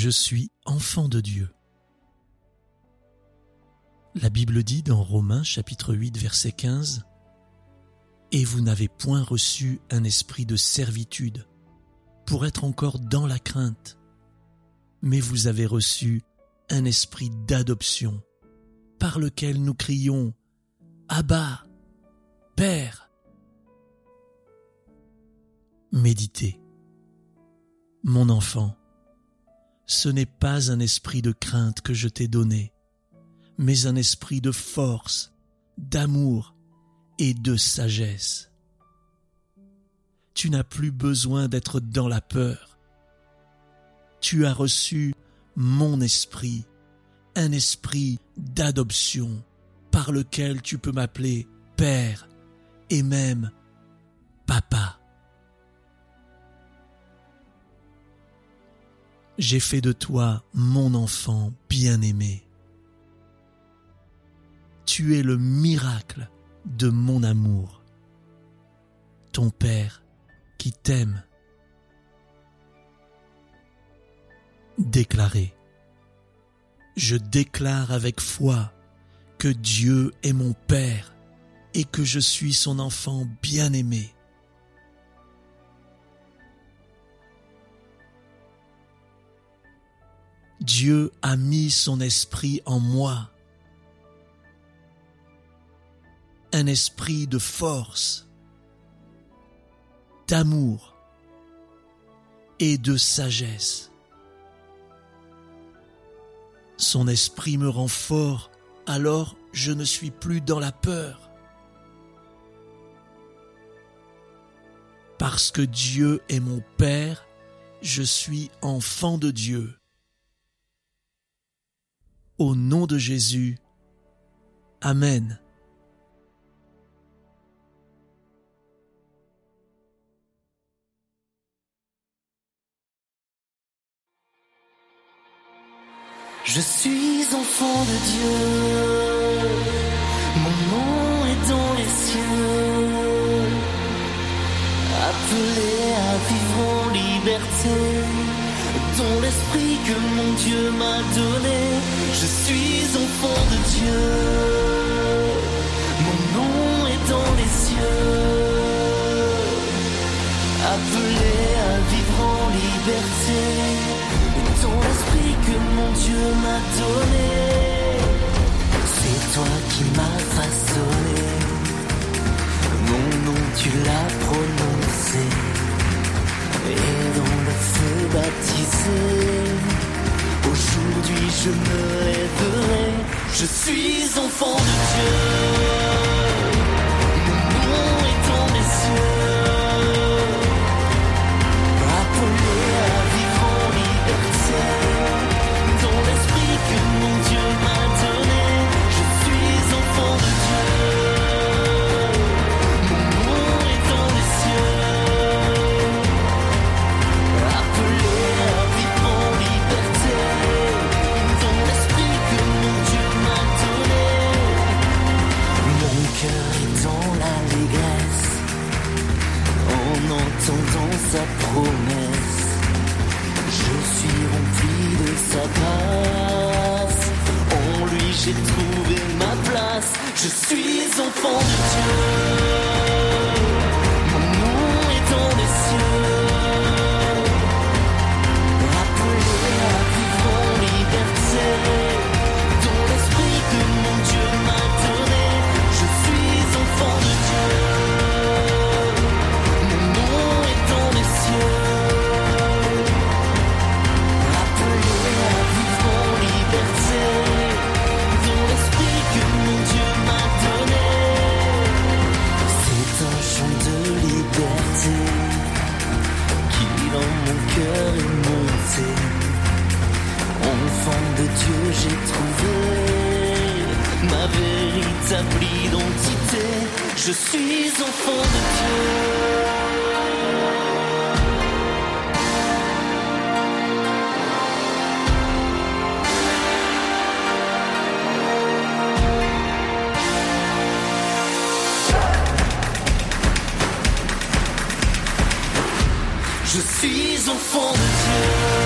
Je suis enfant de Dieu. La Bible dit dans Romains chapitre 8 verset 15 Et vous n'avez point reçu un esprit de servitude pour être encore dans la crainte, mais vous avez reçu un esprit d'adoption par lequel nous crions Abba, Père. Méditez. Mon enfant, ce n'est pas un esprit de crainte que je t'ai donné, mais un esprit de force, d'amour et de sagesse. Tu n'as plus besoin d'être dans la peur. Tu as reçu mon esprit, un esprit d'adoption par lequel tu peux m'appeler Père et même Papa. J'ai fait de toi mon enfant bien-aimé. Tu es le miracle de mon amour. Ton Père qui t'aime. Déclaré. Je déclare avec foi que Dieu est mon Père et que je suis son enfant bien-aimé. Dieu a mis son esprit en moi, un esprit de force, d'amour et de sagesse. Son esprit me rend fort, alors je ne suis plus dans la peur. Parce que Dieu est mon Père, je suis enfant de Dieu. Au nom de Jésus. Amen. Je suis enfant de Dieu, mon nom est dans les cieux, appelé à vivre en liberté, dans l'esprit que mon Dieu m'a donné, je suis enfant de Dieu, mon nom est dans les cieux, appelé à vivre en liberté ton esprit que mon Dieu m'a donné. C'est toi qui m'as façonné. Mon nom, tu l'as prononcé. Et dans le feu baptisé, je me lèverai. Je suis enfant de Dieu. Sa promesse. Je suis rempli de sa grâce. En lui j'ai trouvé ma place. Je suis enfant de Dieu. j'ai trouvé ma véritable identité. Je suis enfant de Dieu. Je suis enfant de Dieu.